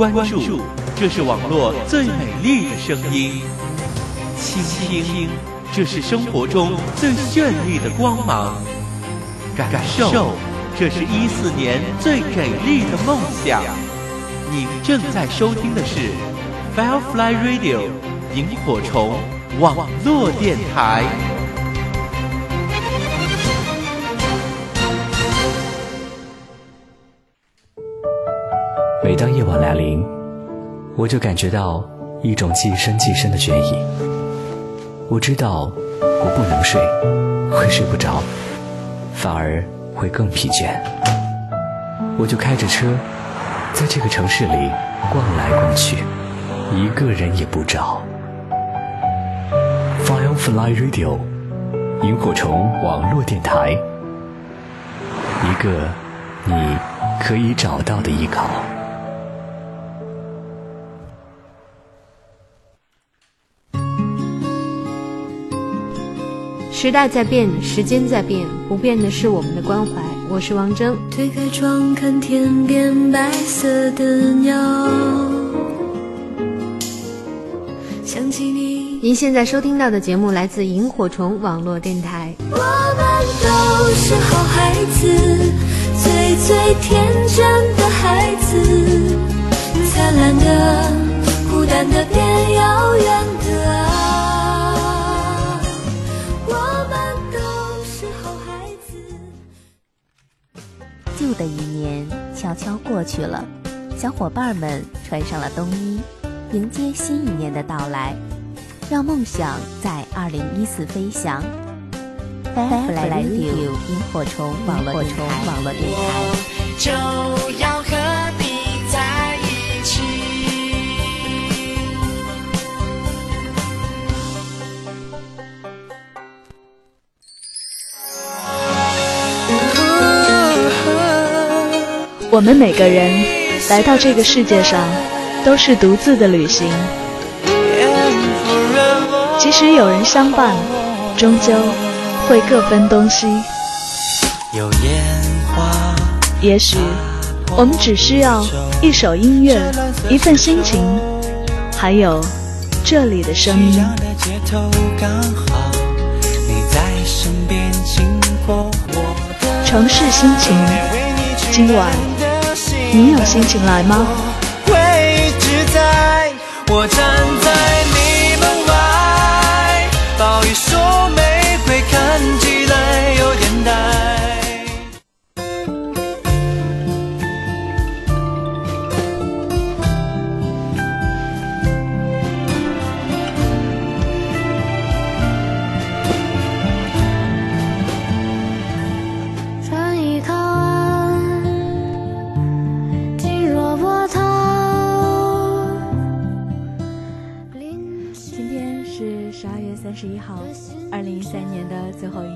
关注，这是网络最美丽的声音；倾听，这是生活中最绚丽的光芒；感受，这是一四年最给力的梦想。您正在收听的是 Firefly Radio 萤火虫网络电台。每当夜晚来临，我就感觉到一种既深既深的倦意。我知道我不能睡，会睡不着，反而会更疲倦。我就开着车，在这个城市里逛来逛去，一个人也不找。Firefly Radio，萤火虫网络电台，一个你可以找到的依靠。时代在变，时间在变，不变的是我们的关怀。我是王铮。推开窗，看天边白色的鸟。想起你。您现在收听到的节目来自萤火虫网络电台。我们都是好孩子，最最天真的孩子，灿烂的，孤单的，变遥远的。旧的一年悄悄过去了，小伙伴们穿上了冬衣，迎接新一年的到来，让梦想在二零一四飞翔。Firefly Radio 萤火虫网络电台。我们每个人来到这个世界上，都是独自的旅行。即使有人相伴，终究会各分东西。也许我们只需要一首音乐，一份心情，还有这里的声音。城市心情，今晚。你有心情来吗？会只在我站在你门外，暴雨说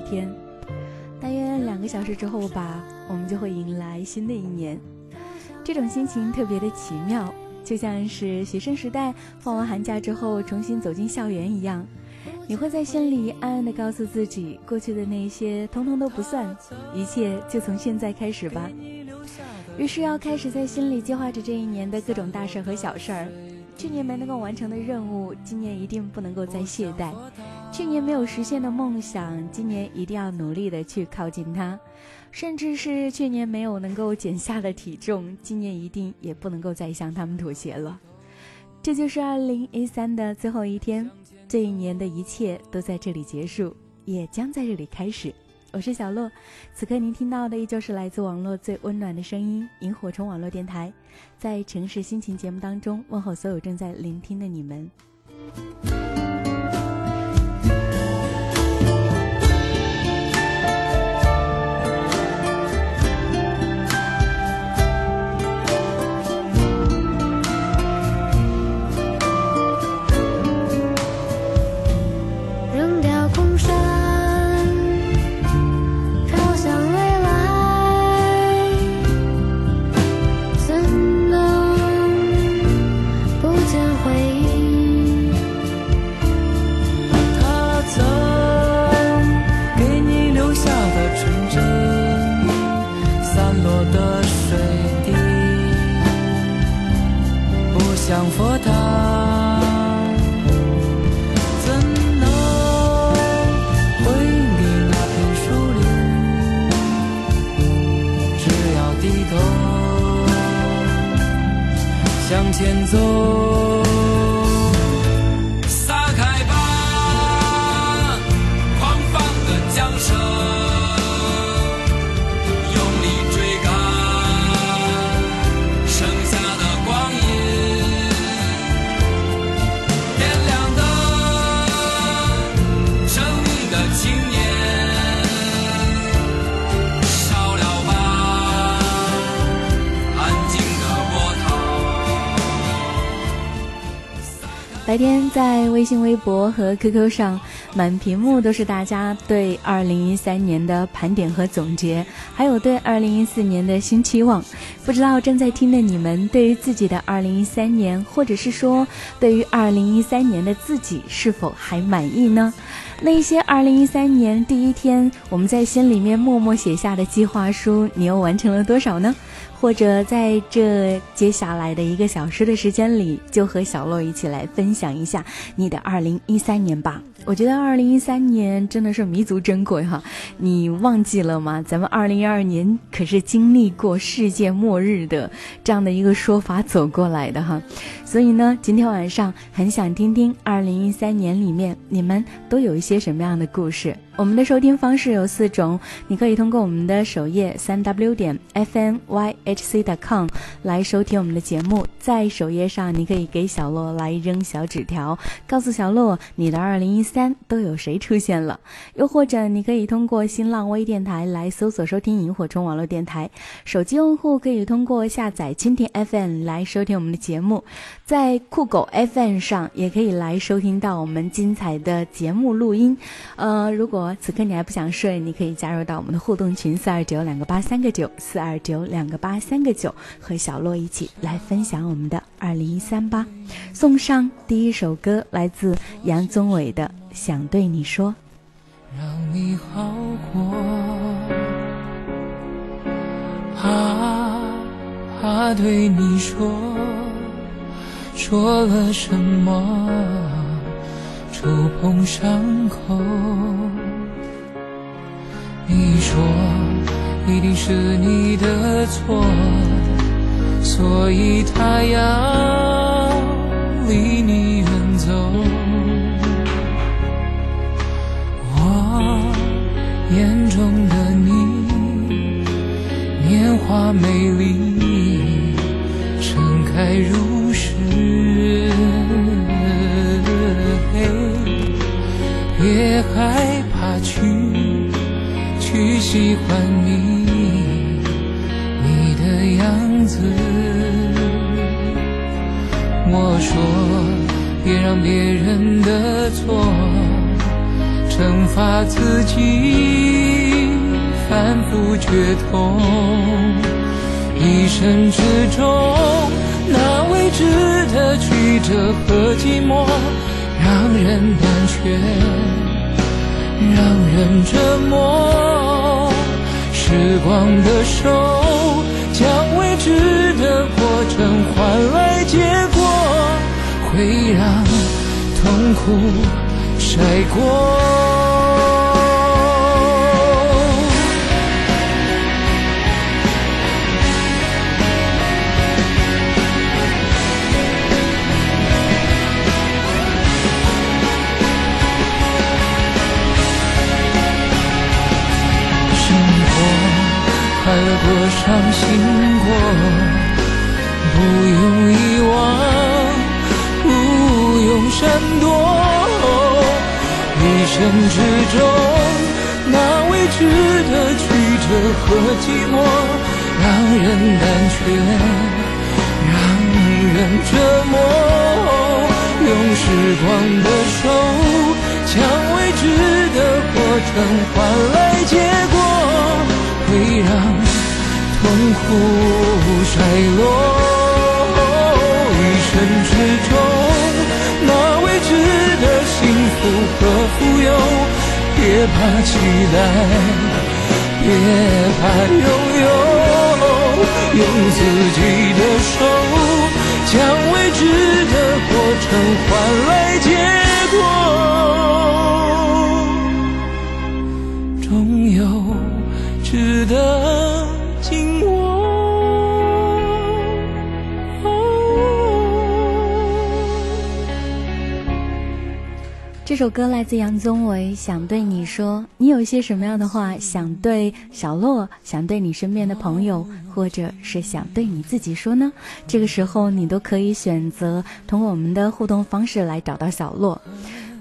天，大约两个小时之后吧，我们就会迎来新的一年。这种心情特别的奇妙，就像是学生时代放完寒假之后重新走进校园一样。你会在心里暗暗的告诉自己，过去的那些通通都不算，一切就从现在开始吧。于是要开始在心里计划着这一年的各种大事和小事儿。去年没能够完成的任务，今年一定不能够再懈怠。去年没有实现的梦想，今年一定要努力的去靠近它；甚至是去年没有能够减下的体重，今年一定也不能够再向他们妥协了。这就是二零一三的最后一天，这一年的一切都在这里结束，也将在这里开始。我是小洛，此刻您听到的依旧是来自网络最温暖的声音——萤火虫网络电台，在城市心情节目当中问候所有正在聆听的你们。前走。白天在微信、微博和 QQ 上，满屏幕都是大家对2013年的盘点和总结，还有对2014年的新期望。不知道正在听的你们，对于自己的2013年，或者是说对于2013年的自己，是否还满意呢？那一些2013年第一天我们在心里面默默写下的计划书，你又完成了多少呢？或者在这接下来的一个小时的时间里，就和小洛一起来分享一下你的二零一三年吧。我觉得二零一三年真的是弥足珍贵哈，你忘记了吗？咱们二零一二年可是经历过世界末日的这样的一个说法走过来的哈，所以呢，今天晚上很想听听二零一三年里面你们都有一些什么样的故事。我们的收听方式有四种，你可以通过我们的首页三 w 点 f n y h c 点 com 来收听我们的节目，在首页上你可以给小洛来扔小纸条，告诉小洛你的二零一三都有谁出现了，又或者你可以通过新浪微电台来搜索收听萤火虫网络电台，手机用户可以通过下载蜻蜓 FM 来收听我们的节目，在酷狗 FM 上也可以来收听到我们精彩的节目录音，呃，如果此刻你还不想睡，你可以加入到我们的互动群四二九两个八三个九四二九两个八三个九，和小洛一起来分享我们的二零一三吧。送上第一首歌，来自杨宗纬的《想对你说》。让你好过，怕怕对你说说了什么，触碰伤口。你说一定是你的错，所以他要离你远走。我眼中的你，年华美丽，盛开如别害怕去。去喜欢你，你的样子。我说，别让别人的错惩罚自己，反复觉痛。一生之中，那未知的曲折和寂寞，让人胆怯，让人折磨。时光的手，将未知的过程换来结果，会让痛苦晒过。过伤心过，不用遗忘，不用闪躲。一生之中，那未知的曲折和寂寞，让人胆怯，让人折磨。用时光的手，将未知的过程换来结果，会让。痛苦衰落，一生之中，那未知的幸福和富有，别怕期待，别怕拥有，用自己的手，将未知的过程换来结果，终有值得。这首歌来自杨宗纬，想对你说，你有一些什么样的话想对小洛，想对你身边的朋友，或者是想对你自己说呢？这个时候你都可以选择通过我们的互动方式来找到小洛。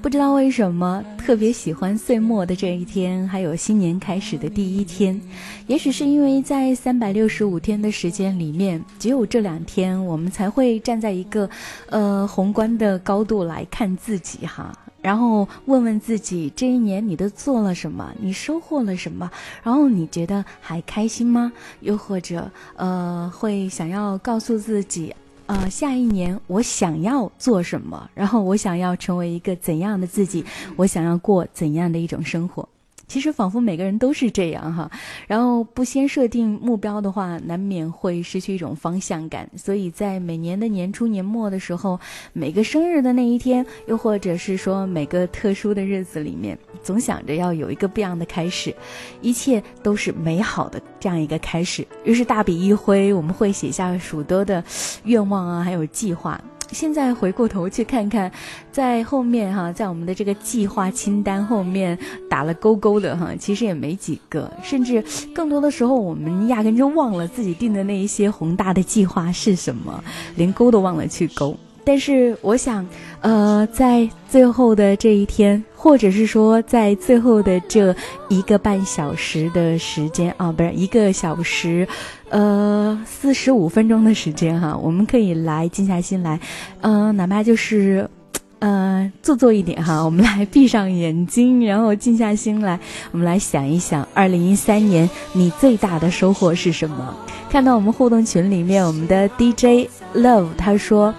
不知道为什么特别喜欢岁末的这一天，还有新年开始的第一天。也许是因为在三百六十五天的时间里面，只有这两天我们才会站在一个，呃，宏观的高度来看自己哈，然后问问自己这一年你都做了什么，你收获了什么，然后你觉得还开心吗？又或者，呃，会想要告诉自己。呃，下一年我想要做什么？然后我想要成为一个怎样的自己？我想要过怎样的一种生活？其实仿佛每个人都是这样哈，然后不先设定目标的话，难免会失去一种方向感。所以在每年的年初年末的时候，每个生日的那一天，又或者是说每个特殊的日子里面，总想着要有一个不一样的开始，一切都是美好的这样一个开始。于是大笔一挥，我们会写下许多的愿望啊，还有计划。现在回过头去看看，在后面哈，在我们的这个计划清单后面打了勾勾的哈，其实也没几个，甚至更多的时候，我们压根就忘了自己定的那一些宏大的计划是什么，连勾都忘了去勾。但是我想，呃，在最后的这一天，或者是说在最后的这一个半小时的时间啊，不是一个小时，呃，四十五分钟的时间哈，我们可以来静下心来，嗯，哪怕就是，呃，做作一点哈，我们来闭上眼睛，然后静下心来，我们来想一想，二零一三年你最大的收获是什么？看到我们互动群里面，我们的 DJ Love 他说。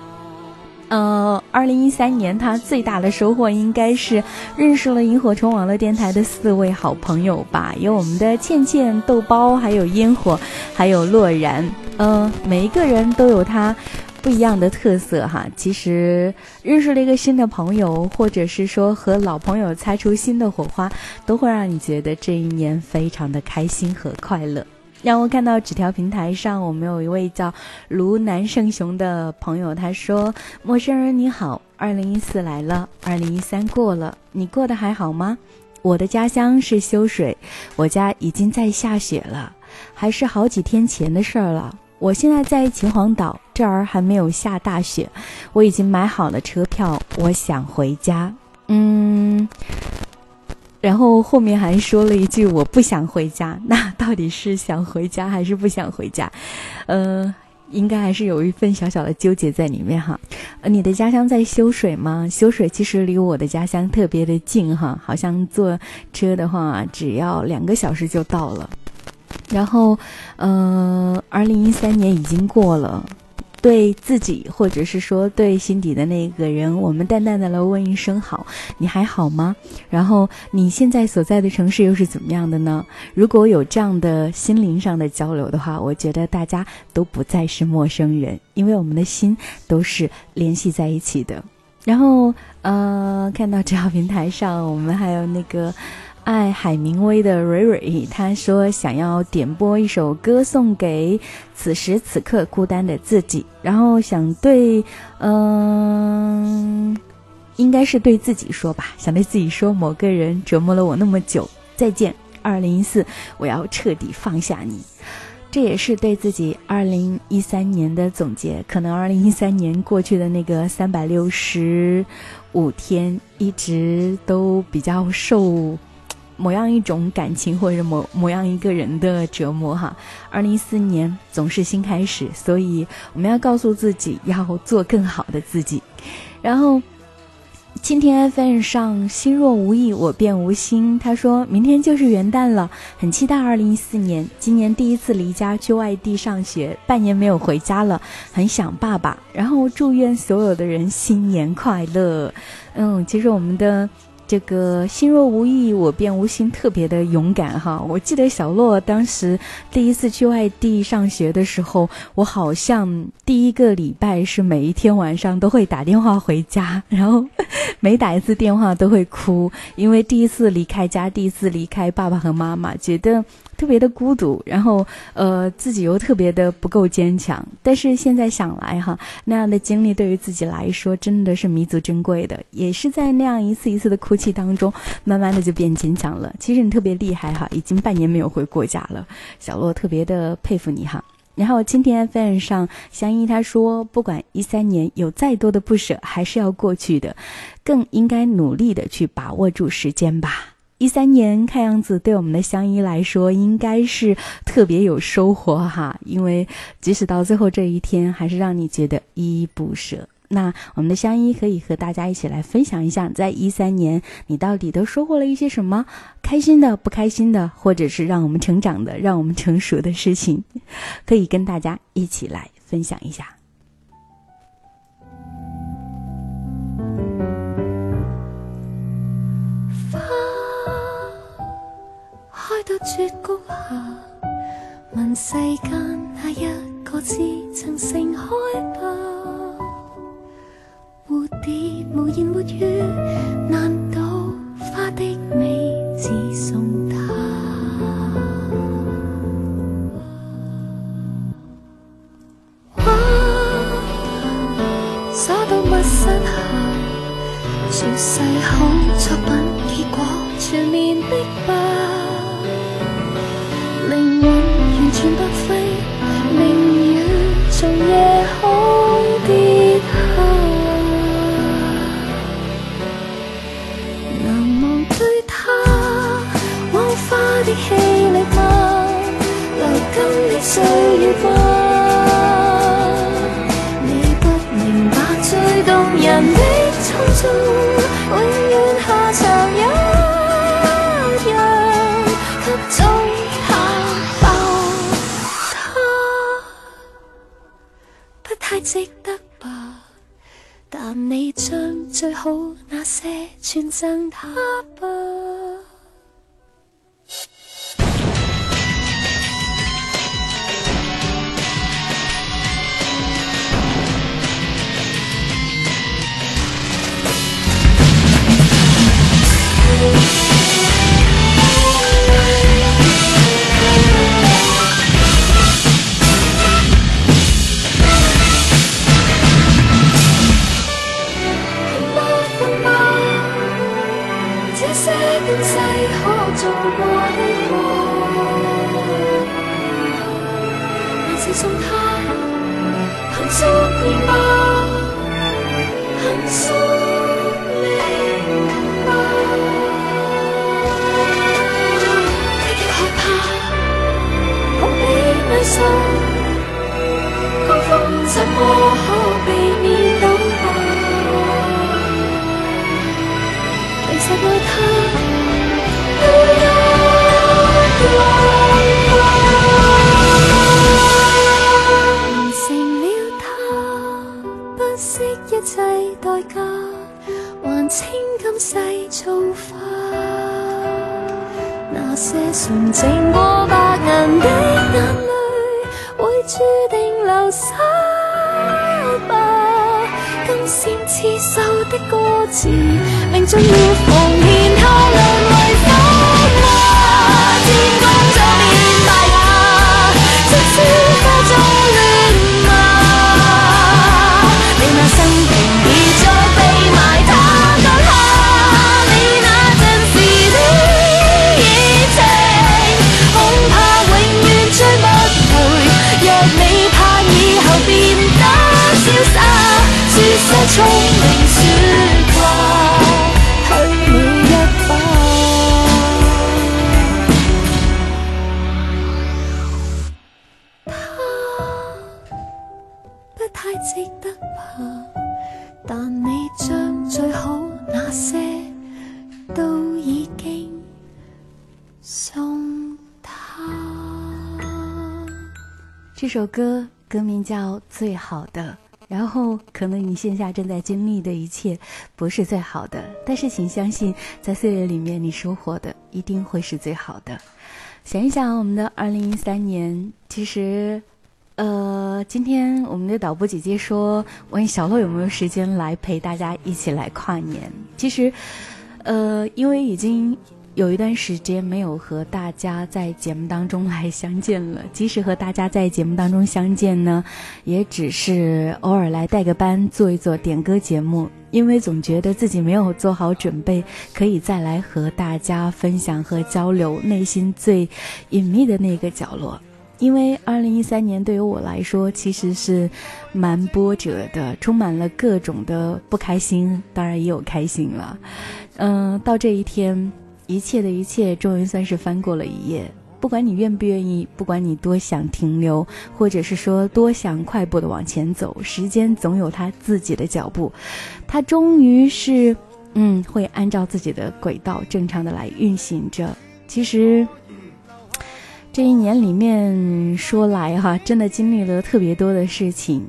呃，二零一三年他最大的收获应该是认识了萤火虫网络电台的四位好朋友吧，有我们的倩倩、豆包，还有烟火，还有洛然。嗯，每一个人都有他不一样的特色哈。其实认识了一个新的朋友，或者是说和老朋友擦出新的火花，都会让你觉得这一年非常的开心和快乐。让我看到纸条平台上，我们有一位叫卢南胜雄的朋友，他说：“陌生人你好，二零一四来了，二零一三过了，你过得还好吗？我的家乡是修水，我家已经在下雪了，还是好几天前的事儿了。我现在在秦皇岛，这儿还没有下大雪，我已经买好了车票，我想回家。嗯。”然后后面还说了一句：“我不想回家。”那到底是想回家还是不想回家？呃，应该还是有一份小小的纠结在里面哈。呃，你的家乡在修水吗？修水其实离我的家乡特别的近哈，好像坐车的话只要两个小时就到了。然后，呃，二零一三年已经过了。对自己，或者是说对心底的那个人，我们淡淡的来问一声好，你还好吗？然后你现在所在的城市又是怎么样的呢？如果有这样的心灵上的交流的话，我觉得大家都不再是陌生人，因为我们的心都是联系在一起的。然后，呃，看到这条平台上，我们还有那个。爱海明威的蕊蕊，他说想要点播一首歌送给此时此刻孤单的自己，然后想对，嗯，应该是对自己说吧，想对自己说，某个人折磨了我那么久，再见，二零一四，我要彻底放下你，这也是对自己二零一三年的总结。可能二零一三年过去的那个三百六十五天，一直都比较受。某样一种感情，或者某某样一个人的折磨，哈。二零一四年总是新开始，所以我们要告诉自己要做更好的自己。然后，今天 FM 上心若无意，我便无心。他说明天就是元旦了，很期待二零一四年。今年第一次离家去外地上学，半年没有回家了，很想爸爸。然后祝愿所有的人新年快乐。嗯，其实我们的。这个心若无意，我便无心，特别的勇敢哈。我记得小洛当时第一次去外地上学的时候，我好像第一个礼拜是每一天晚上都会打电话回家，然后每打一次电话都会哭，因为第一次离开家，第一次离开爸爸和妈妈，觉得特别的孤独，然后呃自己又特别的不够坚强。但是现在想来哈，那样的经历对于自己来说真的是弥足珍贵的，也是在那样一次一次的哭泣当中，慢慢的就变坚强了。其实你特别厉害哈，已经半年没有回过家了，小洛特别的佩服你哈。然后今天 FM 上香依他说，不管一三年有再多的不舍，还是要过去的，更应该努力的去把握住时间吧。一三年看样子对我们的香依来说，应该是特别有收获哈，因为即使到最后这一天，还是让你觉得依依不舍。那我们的香依可以和大家一起来分享一下，在一三年你到底都收获了一些什么开心的、不开心的，或者是让我们成长的、让我们成熟的事情，可以跟大家一起来分享一下。到绝谷下，问世间哪一个知曾盛开吧？蝴蝶无言没语，最好的》，然后可能你线下正在经历的一切不是最好的，但是请相信，在岁月里面你收获的一定会是最好的。想一想，我们的二零一三年，其实，呃，今天我们的导播姐姐说，问小洛有没有时间来陪大家一起来跨年。其实，呃，因为已经有一段时间没有和大家在节目当中来相见了。即使和大家在节目当中相见呢，也只是偶尔来带个班，做一做点歌节目。因为总觉得自己没有做好准备，可以再来和大家分享和交流内心最隐秘的那个角落。因为二零一三年对于我来说其实是蛮波折的，充满了各种的不开心，当然也有开心了。嗯，到这一天。一切的一切，终于算是翻过了一页。不管你愿不愿意，不管你多想停留，或者是说多想快步的往前走，时间总有它自己的脚步。它终于是，嗯，会按照自己的轨道正常的来运行着。其实，这一年里面说来哈，真的经历了特别多的事情。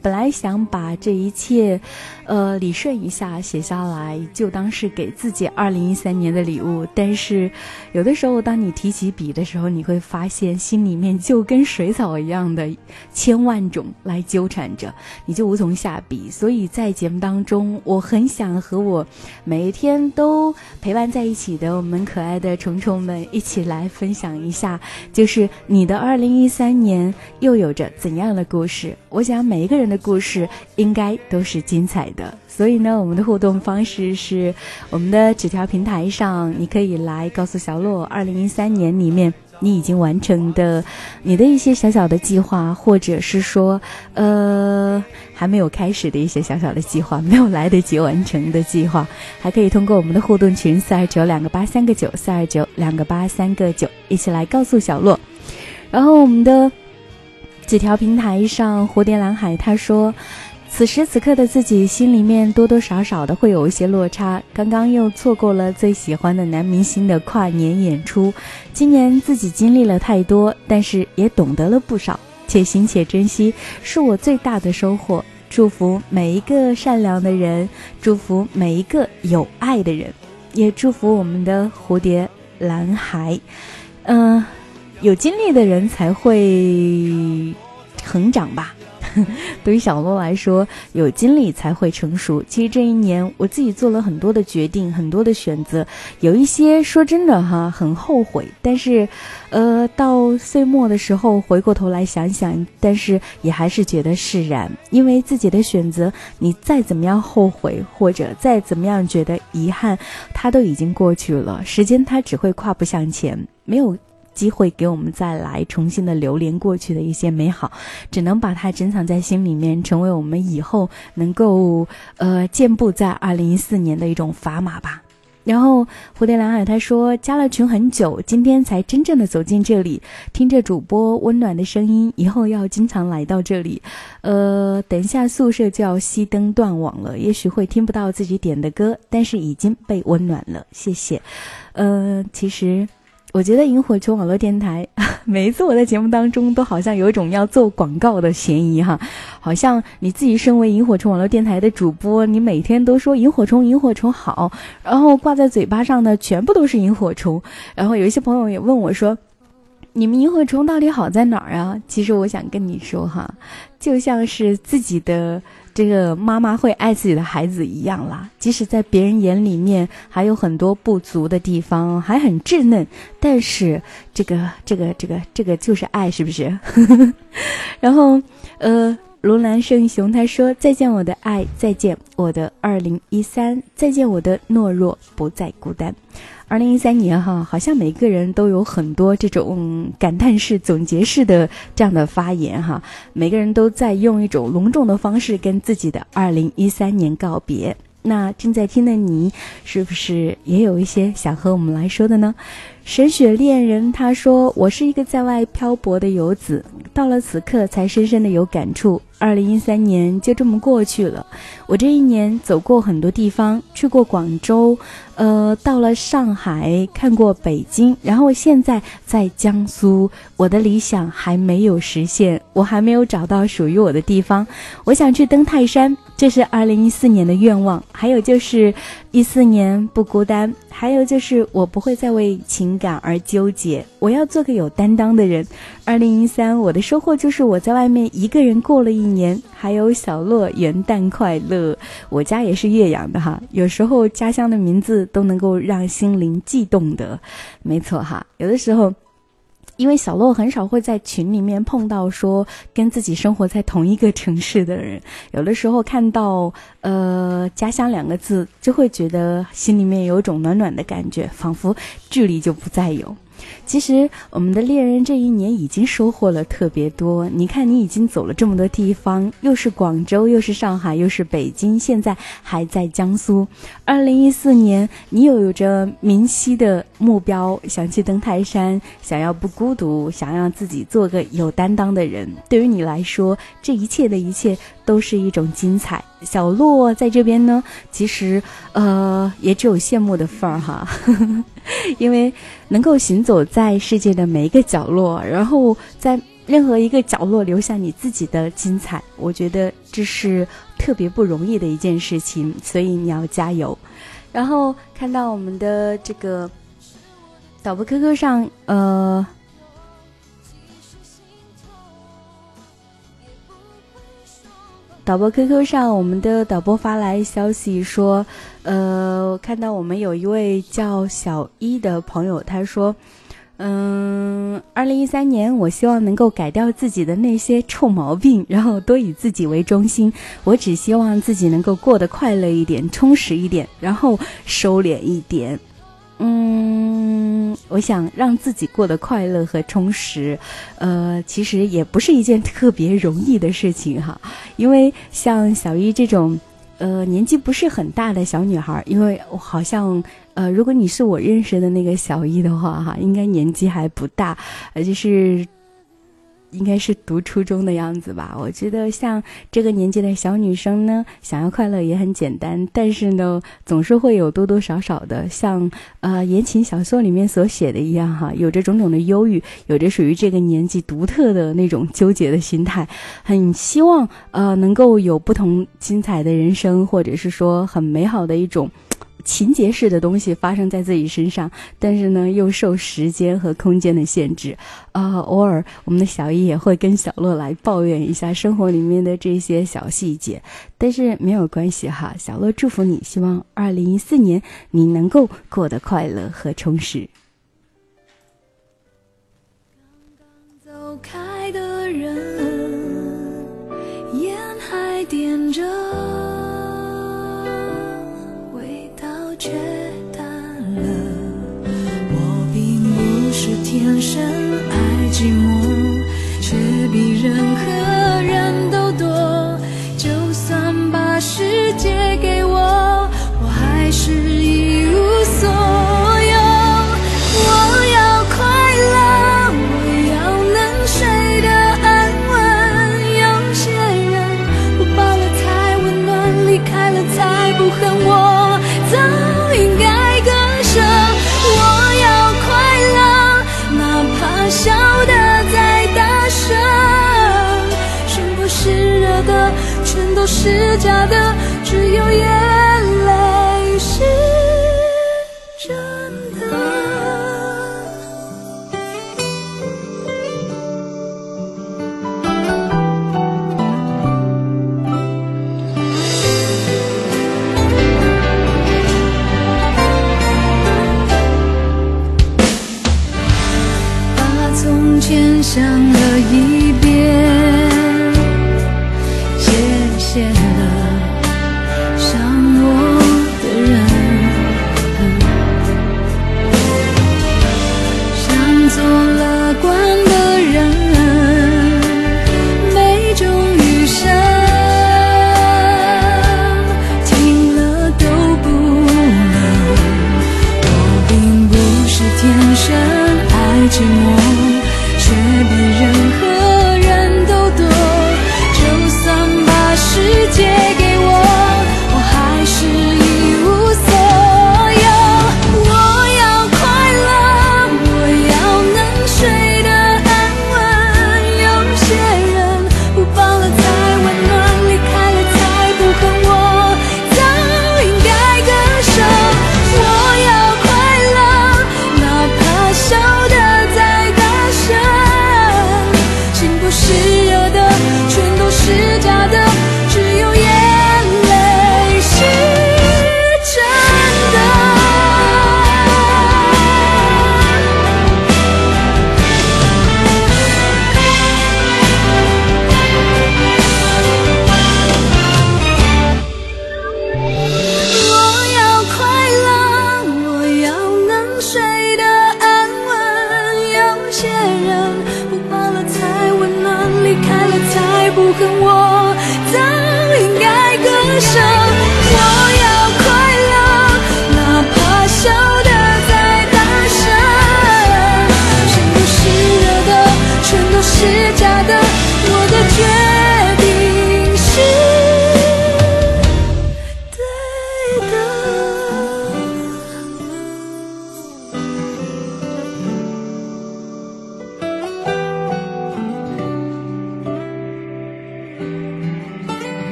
本来想把这一切，呃，理顺一下写下来，就当是给自己二零一三年的礼物。但是，有的时候当你提起笔的时候，你会发现心里面就跟水草一样的千万种来纠缠着，你就无从下笔。所以在节目当中，我很想和我每一天都陪伴在一起的我们可爱的虫虫们一起来分享一下，就是你的二零一三年又有着怎样的故事？我想每一个人的。故事应该都是精彩的，所以呢，我们的互动方式是我们的纸条平台上，你可以来告诉小洛，二零一三年里面你已经完成的你的一些小小的计划，或者是说，呃，还没有开始的一些小小的计划，没有来得及完成的计划，还可以通过我们的互动群四二九两个八三个九四二九两个八三个九一起来告诉小洛，然后我们的。几条平台上，蝴蝶蓝海他说：“此时此刻的自己心里面多多少少的会有一些落差。刚刚又错过了最喜欢的男明星的跨年演出。今年自己经历了太多，但是也懂得了不少，且行且珍惜是我最大的收获。祝福每一个善良的人，祝福每一个有爱的人，也祝福我们的蝴蝶蓝海。嗯。”有经历的人才会成长吧。对于小洛来说，有经历才会成熟。其实这一年，我自己做了很多的决定，很多的选择，有一些说真的哈，很后悔。但是，呃，到岁末的时候，回过头来想想，但是也还是觉得释然，因为自己的选择，你再怎么样后悔，或者再怎么样觉得遗憾，它都已经过去了。时间它只会跨步向前，没有。机会给我们再来重新的流连过去的一些美好，只能把它珍藏在心里面，成为我们以后能够呃健步在二零一四年的一种砝码吧。然后蝴蝶蓝海他说加了群很久，今天才真正的走进这里，听着主播温暖的声音，以后要经常来到这里。呃，等一下宿舍就要熄灯断网了，也许会听不到自己点的歌，但是已经被温暖了，谢谢。呃，其实。我觉得萤火虫网络电台 每一次我在节目当中都好像有一种要做广告的嫌疑哈，好像你自己身为萤火虫网络电台的主播，你每天都说萤火虫萤火虫好，然后挂在嘴巴上的全部都是萤火虫，然后有一些朋友也问我说，你们萤火虫到底好在哪儿啊？其实我想跟你说哈，就像是自己的。这个妈妈会爱自己的孩子一样啦，即使在别人眼里面还有很多不足的地方，还很稚嫩，但是这个这个这个这个就是爱，是不是？然后，呃，罗兰圣雄他说：“再见我的爱，再见我的二零一三，再见我的懦弱，不再孤单。”二零一三年哈，好像每个人都有很多这种感叹式、总结式的这样的发言哈，每个人都在用一种隆重的方式跟自己的二零一三年告别。那正在听的你，是不是也有一些想和我们来说的呢？神雪恋人他说：“我是一个在外漂泊的游子，到了此刻才深深的有感触。二零一三年就这么过去了，我这一年走过很多地方，去过广州。”呃，到了上海，看过北京，然后现在在江苏。我的理想还没有实现，我还没有找到属于我的地方。我想去登泰山，这是二零一四年的愿望。还有就是一四年不孤单，还有就是我不会再为情感而纠结。我要做个有担当的人。二零一三，我的收获就是我在外面一个人过了一年。还有小洛，元旦快乐！我家也是岳阳的哈，有时候家乡的名字都能够让心灵悸动的。没错哈，有的时候。因为小洛很少会在群里面碰到说跟自己生活在同一个城市的人，有的时候看到呃家乡两个字，就会觉得心里面有种暖暖的感觉，仿佛距离就不再有。其实，我们的猎人这一年已经收获了特别多。你看，你已经走了这么多地方，又是广州，又是上海，又是北京，现在还在江苏。二零一四年，你有着明晰的目标，想去登泰山，想要不孤独，想让自己做个有担当的人。对于你来说，这一切的一切都是一种精彩。小洛在这边呢，其实，呃，也只有羡慕的份儿哈，因为能够行走在世界的每一个角落，然后在任何一个角落留下你自己的精彩，我觉得这是特别不容易的一件事情，所以你要加油。然后看到我们的这个导播 QQ 上，呃。导播 QQ 上，我们的导播发来消息说，呃，看到我们有一位叫小一的朋友，他说，嗯，二零一三年，我希望能够改掉自己的那些臭毛病，然后多以自己为中心。我只希望自己能够过得快乐一点，充实一点，然后收敛一点。嗯，我想让自己过得快乐和充实，呃，其实也不是一件特别容易的事情哈。因为像小一这种，呃，年纪不是很大的小女孩，因为我好像，呃，如果你是我认识的那个小一的话哈，应该年纪还不大，而且是。应该是读初中的样子吧。我觉得像这个年纪的小女生呢，想要快乐也很简单，但是呢，总是会有多多少少的像呃言情小说里面所写的一样哈，有着种种的忧郁，有着属于这个年纪独特的那种纠结的心态，很希望呃能够有不同精彩的人生，或者是说很美好的一种。情节式的东西发生在自己身上，但是呢，又受时间和空间的限制。啊，偶尔我们的小姨也会跟小洛来抱怨一下生活里面的这些小细节，但是没有关系哈。小洛祝福你，希望二零一四年你能够过得快乐和充实。走开天生。假的，只有眼泪是真的。把从前想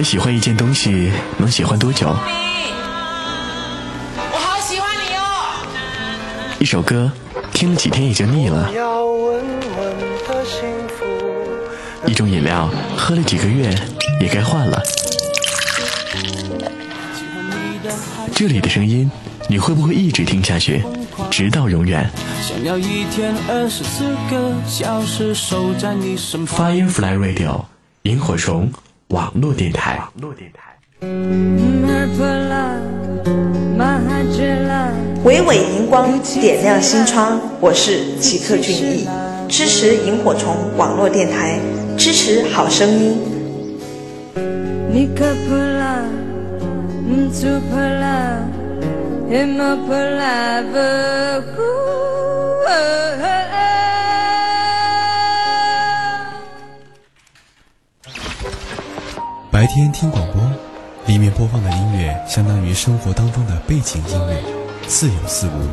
们喜欢一件东西能喜欢多久？我好喜欢你哦！一首歌听了几天也就腻了。一种饮料喝了几个月也该换了。这里的声音，你会不会一直听下去，直到永远？Firefly Radio，萤火虫网络电台。伟伟荧光点亮心窗，我是吉克隽逸，支持萤火虫网络电台，支持好声音。白天听广播，里面播放的音乐相当于生活当中的背景音乐，似有似无。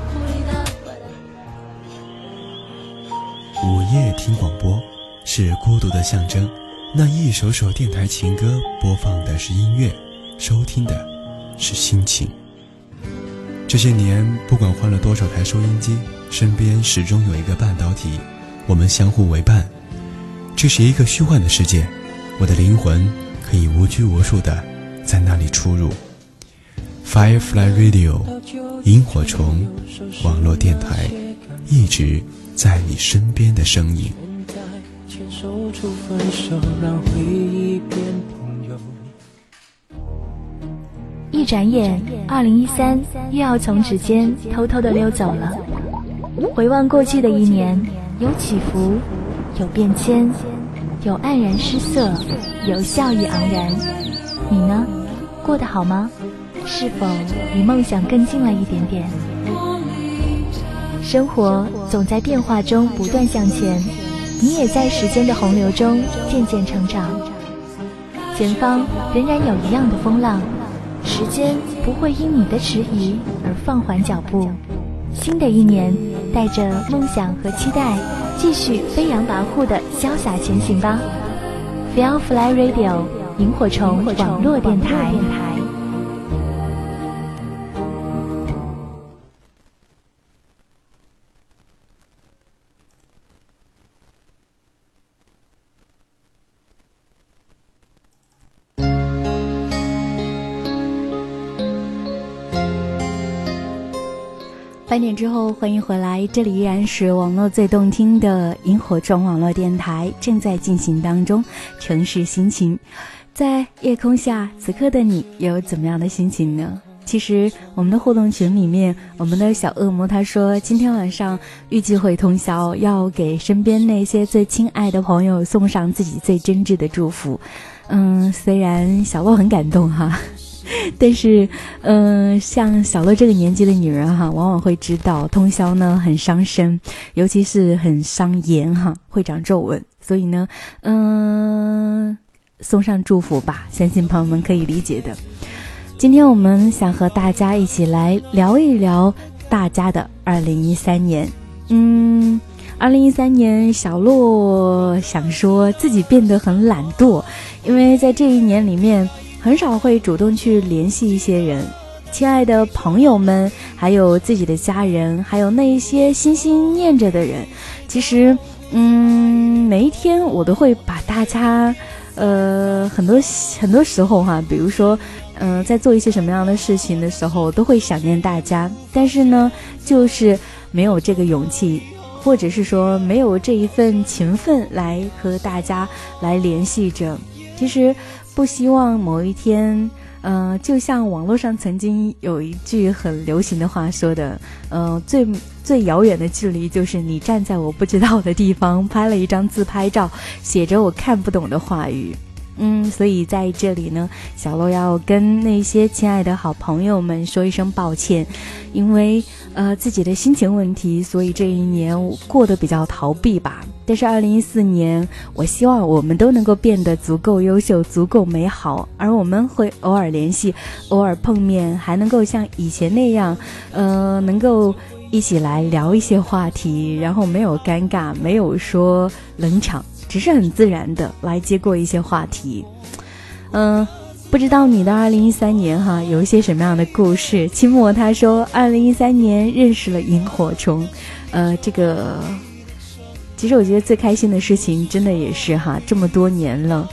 午夜听广播是孤独的象征，那一首首电台情歌播放的是音乐，收听的是心情。这些年，不管换了多少台收音机，身边始终有一个半导体，我们相互为伴。这是一个虚幻的世界，我的灵魂可以无拘无束的在那里出入。Firefly Radio，萤火虫网络电台，一直在你身边的声音。一转眼，二零一三又要从指尖偷偷的溜走了。回望过去的一年，有起伏，有变迁，有黯然失色，有笑意盎然。你呢？过得好吗？是否离梦想更近了一点点？生活总在变化中不断向前，你也在时间的洪流中渐渐成长。前方仍然有一样的风浪。时间不会因你的迟疑而放缓脚步。新的一年，带着梦想和期待，继续飞扬跋扈的潇洒前行吧。，Feel Fly Radio，萤火虫网络电台。三点之后，欢迎回来，这里依然是网络最动听的萤火虫网络电台，正在进行当中。城市心情，在夜空下，此刻的你有怎么样的心情呢？其实我们的互动群里面，我们的小恶魔他说，今天晚上预计会通宵，要给身边那些最亲爱的朋友送上自己最真挚的祝福。嗯，虽然小洛很感动哈。但是，嗯，像小乐这个年纪的女人哈，往往会知道通宵呢很伤身，尤其是很伤颜哈，会长皱纹。所以呢，嗯，送上祝福吧，相信朋友们可以理解的。今天我们想和大家一起来聊一聊大家的二零一三年。嗯，二零一三年，小洛想说自己变得很懒惰，因为在这一年里面。很少会主动去联系一些人，亲爱的朋友们，还有自己的家人，还有那一些心心念着的人。其实，嗯，每一天我都会把大家，呃，很多很多时候哈，比如说，嗯，在做一些什么样的事情的时候，都会想念大家。但是呢，就是没有这个勇气，或者是说没有这一份情分来和大家来联系着。其实。不希望某一天，嗯，就像网络上曾经有一句很流行的话说的，嗯，最最遥远的距离就是你站在我不知道的地方拍了一张自拍照，写着我看不懂的话语。嗯，所以在这里呢，小洛要跟那些亲爱的好朋友们说一声抱歉，因为呃自己的心情问题，所以这一年我过得比较逃避吧。但是二零一四年，我希望我们都能够变得足够优秀、足够美好，而我们会偶尔联系、偶尔碰面，还能够像以前那样，呃，能够一起来聊一些话题，然后没有尴尬，没有说冷场。只是很自然的来接过一些话题，嗯，不知道你的二零一三年哈有一些什么样的故事？期末他说，二零一三年认识了萤火虫，呃，这个其实我觉得最开心的事情，真的也是哈，这么多年了。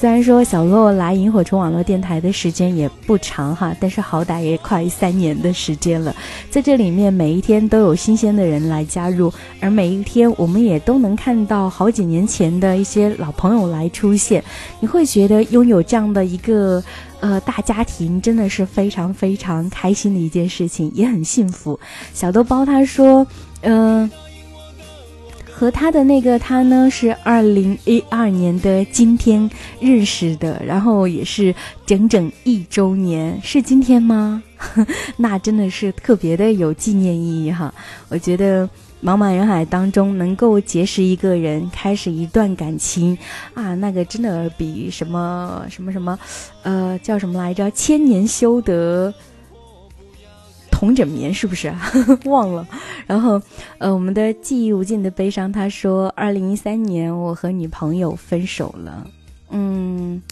虽然说小洛来萤火虫网络电台的时间也不长哈，但是好歹也快三年的时间了，在这里面每一天都有新鲜的人来加入，而每一天我们也都能看到好几年前的一些老朋友来出现，你会觉得拥有这样的一个呃大家庭真的是非常非常开心的一件事情，也很幸福。小豆包他说，嗯。和他的那个他呢，是二零一二年的今天认识的，然后也是整整一周年，是今天吗？那真的是特别的有纪念意义哈！我觉得茫茫人海当中能够结识一个人，开始一段感情啊，那个真的比什么什么什么，呃，叫什么来着？千年修得。同枕眠是不是？忘了。然后，呃，我们的记忆无尽的悲伤，他说，二零一三年我和女朋友分手了。嗯，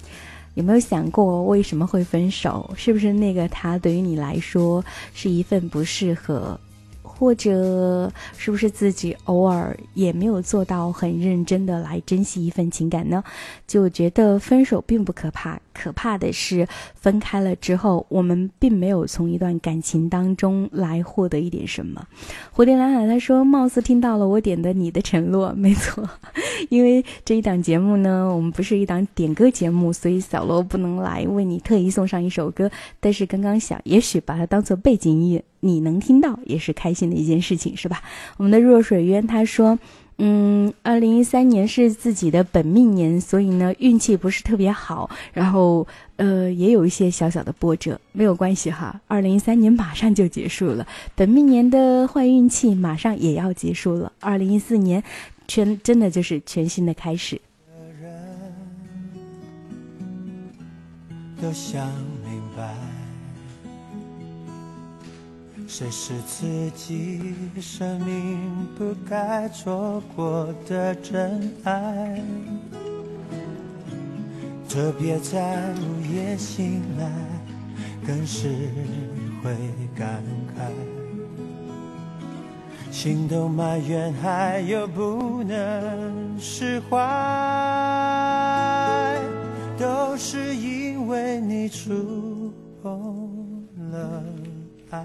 有没有想过为什么会分手？是不是那个他对于你来说是一份不适合？或者是不是自己偶尔也没有做到很认真的来珍惜一份情感呢？就觉得分手并不可怕，可怕的是分开了之后，我们并没有从一段感情当中来获得一点什么。蝴蝶蓝海他说：“貌似听到了我点的你的承诺，没错，因为这一档节目呢，我们不是一档点歌节目，所以小罗不能来为你特意送上一首歌。但是刚刚想，也许把它当做背景音乐。”你能听到也是开心的一件事情，是吧？我们的弱水渊他说，嗯，二零一三年是自己的本命年，所以呢运气不是特别好，然后呃也有一些小小的波折，没有关系哈。二零一三年马上就结束了，本命年的坏运气马上也要结束了，二零一四年全真的就是全新的开始。都想谁是自己生命不该错过的真爱？特别在午夜醒来，更是会感慨。心都埋怨，还有不能释怀，都是因为你触碰了爱。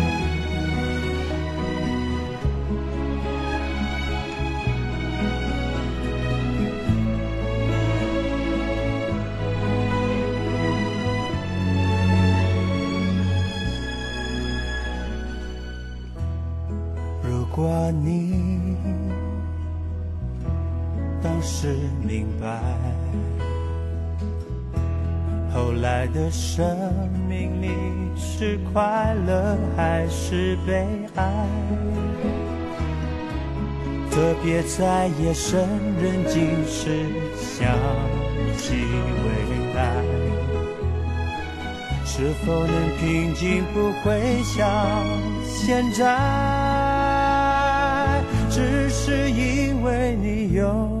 后来的生命里是快乐还是悲哀？特别在夜深人静时想起未来，是否能平静？不会像现在。只是因为你有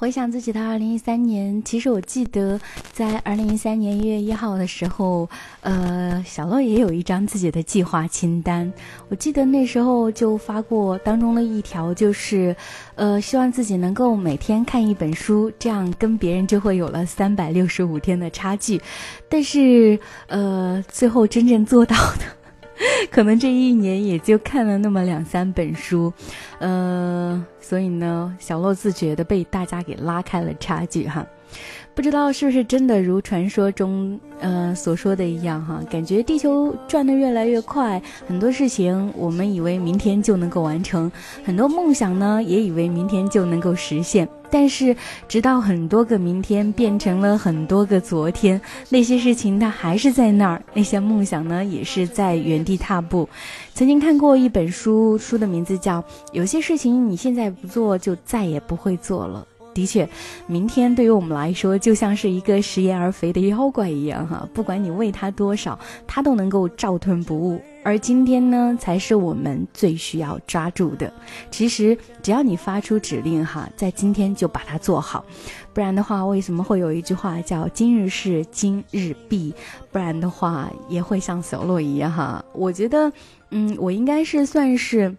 回想自己的二零一三年，其实我记得在二零一三年一月一号的时候，呃，小洛也有一张自己的计划清单。我记得那时候就发过当中的一条，就是，呃，希望自己能够每天看一本书，这样跟别人就会有了三百六十五天的差距。但是，呃，最后真正做到的。可能这一年也就看了那么两三本书，呃，所以呢，小洛自觉的被大家给拉开了差距哈。不知道是不是真的如传说中，呃所说的一样哈？感觉地球转得越来越快，很多事情我们以为明天就能够完成，很多梦想呢也以为明天就能够实现。但是直到很多个明天变成了很多个昨天，那些事情它还是在那儿，那些梦想呢也是在原地踏步。曾经看过一本书，书的名字叫《有些事情你现在不做，就再也不会做了》。的确，明天对于我们来说就像是一个食言而肥的妖怪一样哈，不管你喂它多少，它都能够照吞不误。而今天呢，才是我们最需要抓住的。其实，只要你发出指令哈，在今天就把它做好，不然的话，为什么会有一句话叫“今日事今日毕”？不然的话，也会像小洛一样哈。我觉得，嗯，我应该是算是。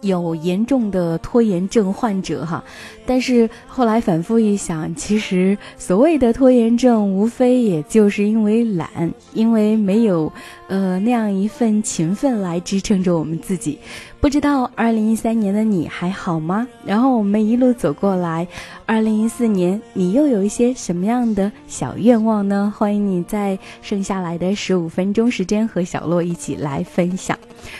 有严重的拖延症患者哈，但是后来反复一想，其实所谓的拖延症，无非也就是因为懒，因为没有呃那样一份勤奋来支撑着我们自己。不知道二零一三年的你还好吗？然后我们一路走过来，二零一四年你又有一些什么样的小愿望呢？欢迎你在剩下来的十五分钟时间和小洛一起来分享。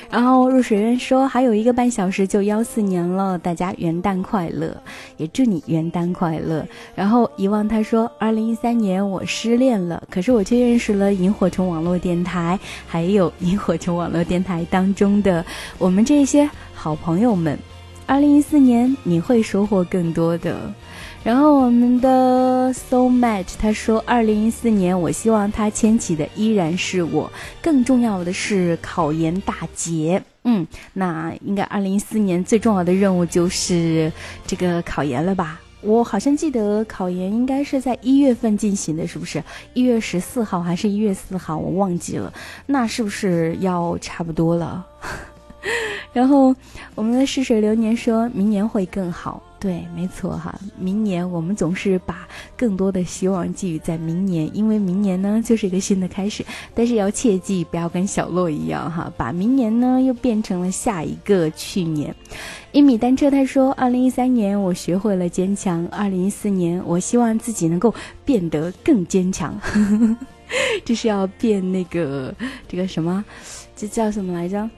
然后入水渊说还有一个半小时就幺四年了，大家元旦快乐，也祝你元旦快乐。然后遗忘他说二零一三年我失恋了，可是我却认识了萤火虫网络电台，还有萤火虫网络电台当中的我们这。些好朋友们，二零一四年你会收获更多的。然后我们的 so much 他说，二零一四年我希望他牵起的依然是我。更重要的是考研大捷。嗯，那应该二零一四年最重要的任务就是这个考研了吧？我好像记得考研应该是在一月份进行的，是不是？一月十四号还是一月四号？我忘记了。那是不是要差不多了？然后，我们的逝水流年说明年会更好。对，没错哈，明年我们总是把更多的希望寄予在明年，因为明年呢就是一个新的开始。但是要切记，不要跟小洛一样哈，把明年呢又变成了下一个去年。一米单车他说，二零一三年我学会了坚强，二零一四年我希望自己能够变得更坚强。这是要变那个这个什么？这叫什么来着？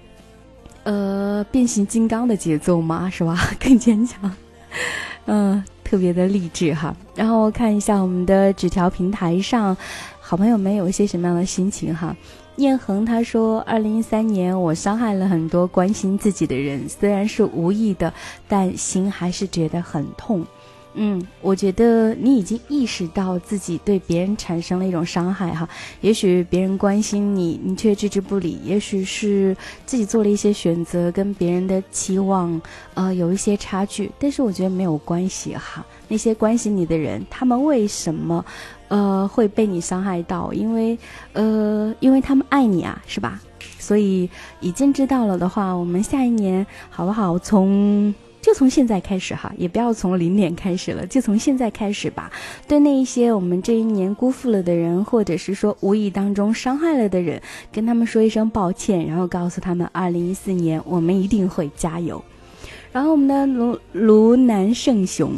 呃，变形金刚的节奏吗，是吧？更坚强，嗯，特别的励志哈。然后看一下我们的纸条平台上，好朋友们有一些什么样的心情哈？念恒他说，二零一三年我伤害了很多关心自己的人，虽然是无意的，但心还是觉得很痛。嗯，我觉得你已经意识到自己对别人产生了一种伤害哈。也许别人关心你，你却置之不理；也许是自己做了一些选择，跟别人的期望呃有一些差距。但是我觉得没有关系哈。那些关心你的人，他们为什么呃会被你伤害到？因为呃因为他们爱你啊，是吧？所以已经知道了的话，我们下一年好不好？从就从现在开始哈，也不要从零点开始了，就从现在开始吧。对那一些我们这一年辜负了的人，或者是说无意当中伤害了的人，跟他们说一声抱歉，然后告诉他们，二零一四年我们一定会加油。然后我们的卢卢南圣雄。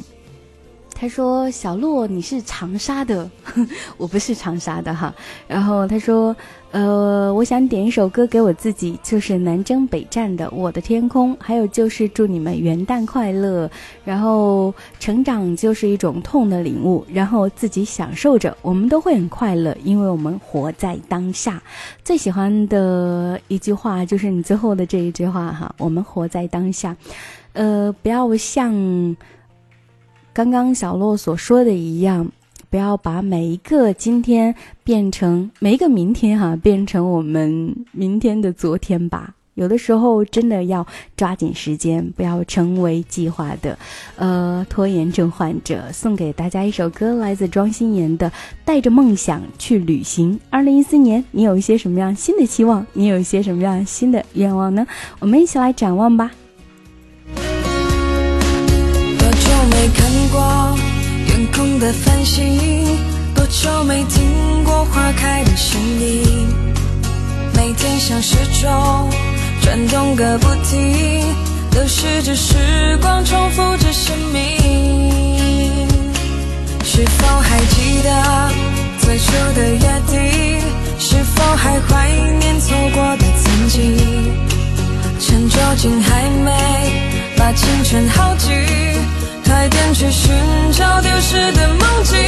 他说：“小洛，你是长沙的，我不是长沙的哈。”然后他说：“呃，我想点一首歌给我自己，就是南征北战的《我的天空》，还有就是祝你们元旦快乐。然后成长就是一种痛的领悟，然后自己享受着，我们都会很快乐，因为我们活在当下。最喜欢的一句话就是你最后的这一句话哈，我们活在当下，呃，不要像。”刚刚小洛所说的一样，不要把每一个今天变成每一个明天哈，变成我们明天的昨天吧。有的时候真的要抓紧时间，不要成为计划的呃拖延症患者。送给大家一首歌，来自庄心妍的《带着梦想去旅行》。二零一四年，你有一些什么样新的期望？你有一些什么样新的愿望呢？我们一起来展望吧。没看过天空的繁星，多久没听过花开的声音？每天像时钟转动个不停，流逝着时光，重复着生命。是否还记得最初的约定？是否还怀念错过的曾经？趁酒精还没把青春耗尽。点去寻找丢失的梦境，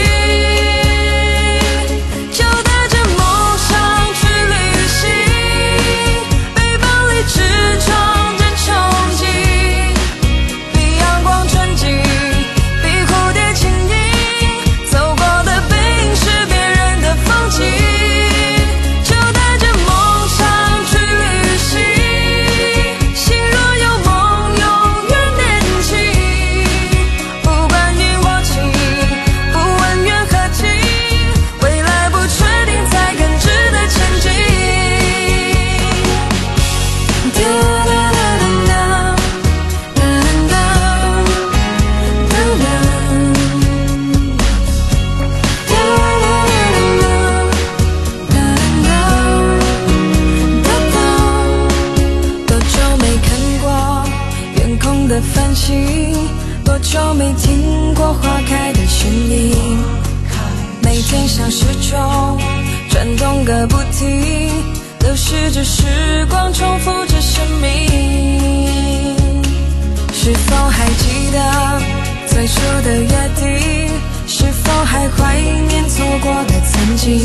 旧的约定是否还怀念错过的曾经？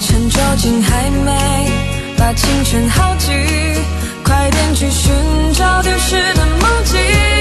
趁酒精还没把青春耗尽快点去寻找丢失的梦境。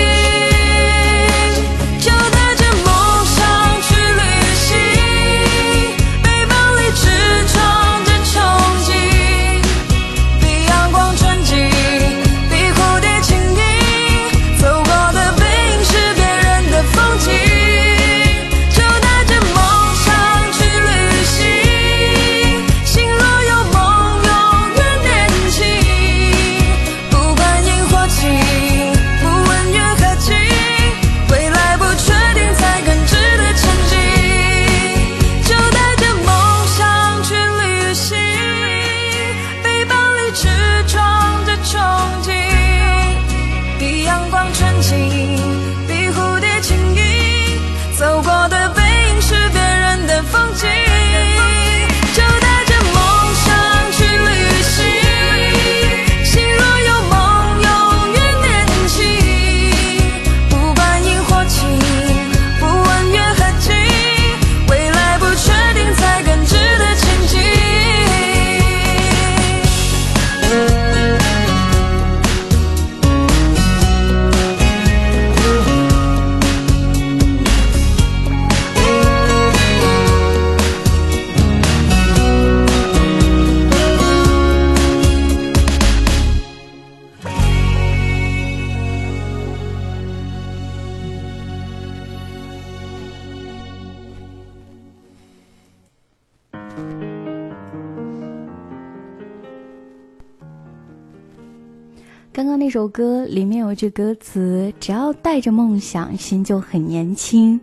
这歌词：“只要带着梦想，心就很年轻。”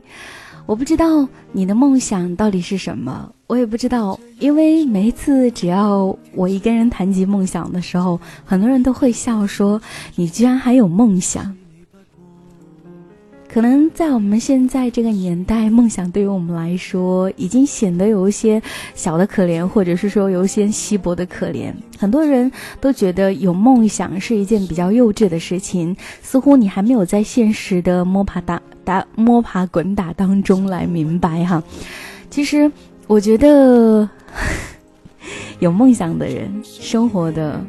我不知道你的梦想到底是什么，我也不知道，因为每一次只要我一个人谈及梦想的时候，很多人都会笑说：“你居然还有梦想。”可能在我们现在这个年代，梦想对于我们来说已经显得有一些小的可怜，或者是说有一些稀薄的可怜。很多人都觉得有梦想是一件比较幼稚的事情，似乎你还没有在现实的摸爬打打摸爬滚打当中来明白哈。其实我觉得 有梦想的人生活的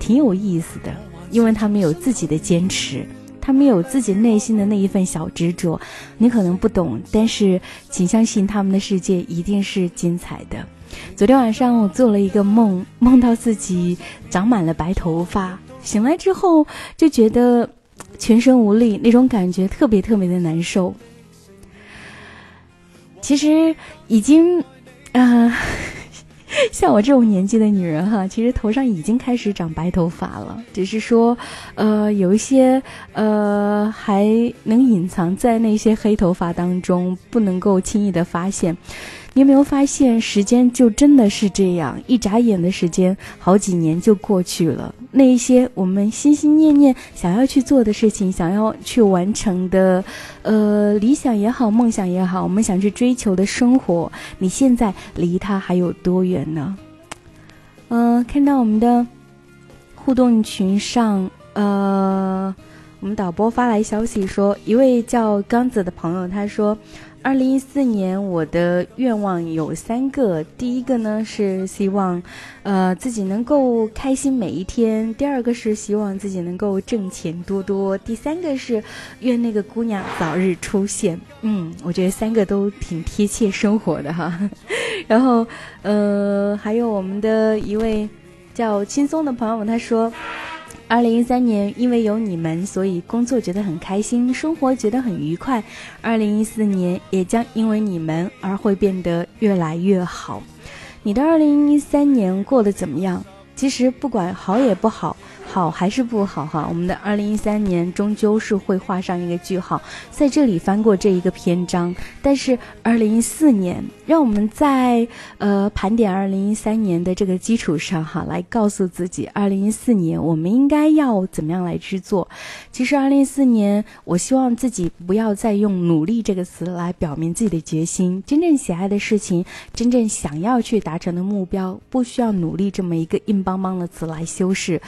挺有意思的，因为他们有自己的坚持。他们有自己内心的那一份小执着，你可能不懂，但是请相信他们的世界一定是精彩的。昨天晚上我做了一个梦，梦到自己长满了白头发，醒来之后就觉得全身无力，那种感觉特别特别的难受。其实已经，啊。像我这种年纪的女人哈，其实头上已经开始长白头发了，只是说，呃，有一些呃还能隐藏在那些黑头发当中，不能够轻易的发现。你有没有发现，时间就真的是这样，一眨眼的时间，好几年就过去了。那一些我们心心念念想要去做的事情，想要去完成的，呃，理想也好，梦想也好，我们想去追求的生活，你现在离它还有多远呢？嗯，看到我们的互动群上，呃，我们导播发来消息说，一位叫刚子的朋友，他说。二零一四年，我的愿望有三个。第一个呢是希望，呃，自己能够开心每一天；第二个是希望自己能够挣钱多多；第三个是愿那个姑娘早日出现。嗯，我觉得三个都挺贴切生活的哈。然后，呃，还有我们的一位叫轻松的朋友，他说。二零一三年，因为有你们，所以工作觉得很开心，生活觉得很愉快。二零一四年也将因为你们而会变得越来越好。你的二零一三年过得怎么样？其实不管好也不好。好还是不好哈？我们的二零一三年终究是会画上一个句号，在这里翻过这一个篇章。但是二零一四年，让我们在呃盘点二零一三年的这个基础上哈，来告诉自己，二零一四年我们应该要怎么样来制作。其实二零一四年，我希望自己不要再用“努力”这个词来表明自己的决心。真正喜爱的事情，真正想要去达成的目标，不需要“努力”这么一个硬邦邦的词来修饰。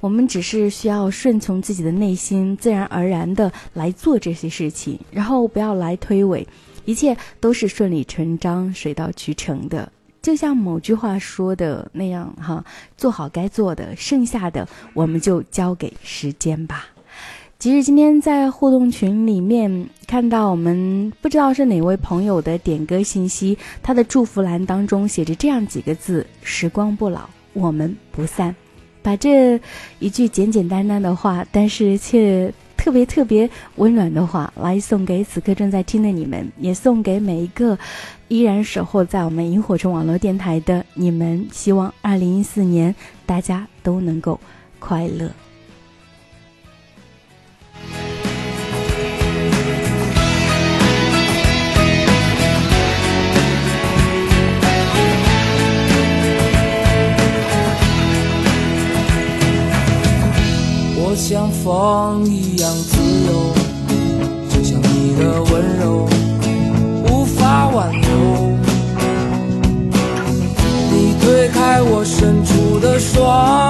我们只是需要顺从自己的内心，自然而然的来做这些事情，然后不要来推诿，一切都是顺理成章、水到渠成的。就像某句话说的那样，哈，做好该做的，剩下的我们就交给时间吧。其实今天在互动群里面看到我们不知道是哪位朋友的点歌信息，他的祝福栏当中写着这样几个字：时光不老，我们不散。把这一句简简单单的话，但是却特别特别温暖的话，来送给此刻正在听的你们，也送给每一个依然守候在我们萤火虫网络电台的你们。希望二零一四年大家都能够快乐。风一样自由，就像你的温柔无法挽留。你推开我伸出的双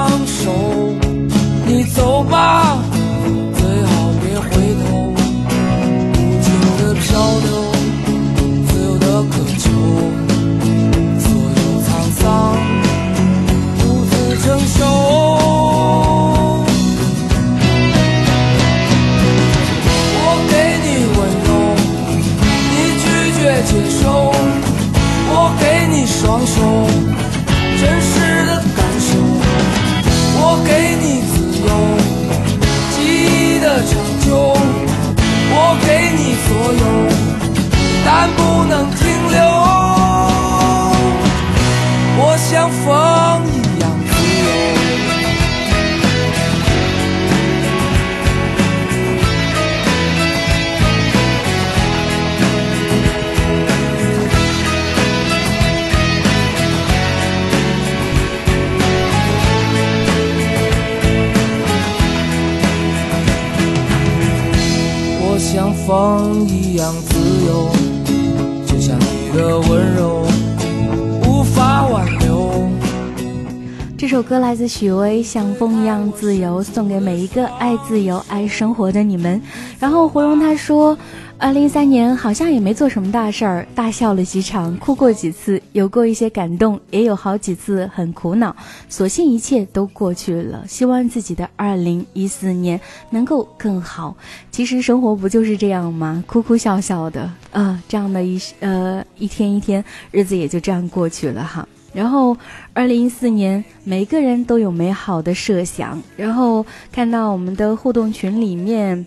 风一样自由，就像你的温柔无法挽留。这首歌来自许巍，《像风一样自由》，送给每一个爱自由、爱生活的你们。然后胡蓉他说。二零一三年好像也没做什么大事儿，大笑了几场，哭过几次，有过一些感动，也有好几次很苦恼。所幸一切都过去了，希望自己的二零一四年能够更好。其实生活不就是这样吗？哭哭笑笑的，呃，这样的一呃一天一天，日子也就这样过去了哈。然后二零一四年，每个人都有美好的设想。然后看到我们的互动群里面。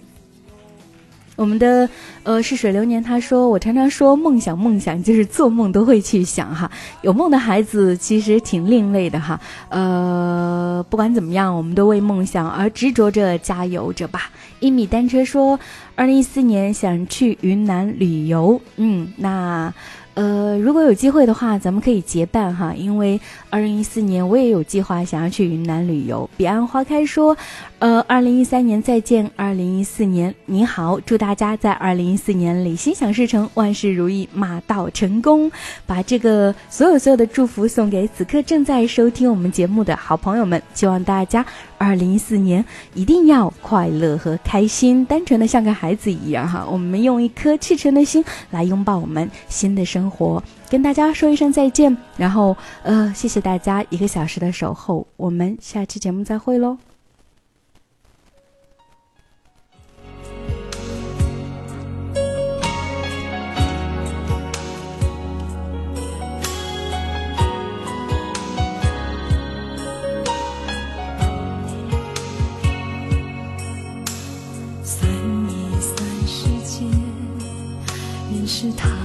我们的呃是水流年，他说我常常说梦想梦想就是做梦都会去想哈，有梦的孩子其实挺另类的哈，呃不管怎么样，我们都为梦想而执着着，加油着吧。一米单车说，二零一四年想去云南旅游，嗯，那。呃，如果有机会的话，咱们可以结伴哈，因为二零一四年我也有计划想要去云南旅游。彼岸花开说，呃，二零一三年再见，二零一四年你好，祝大家在二零一四年里心想事成，万事如意，马到成功。把这个所有所有的祝福送给此刻正在收听我们节目的好朋友们，希望大家。二零一四年一定要快乐和开心，单纯的像个孩子一样哈。我们用一颗赤诚的心来拥抱我们新的生活，跟大家说一声再见。然后，呃，谢谢大家一个小时的守候，我们下期节目再会喽。是他。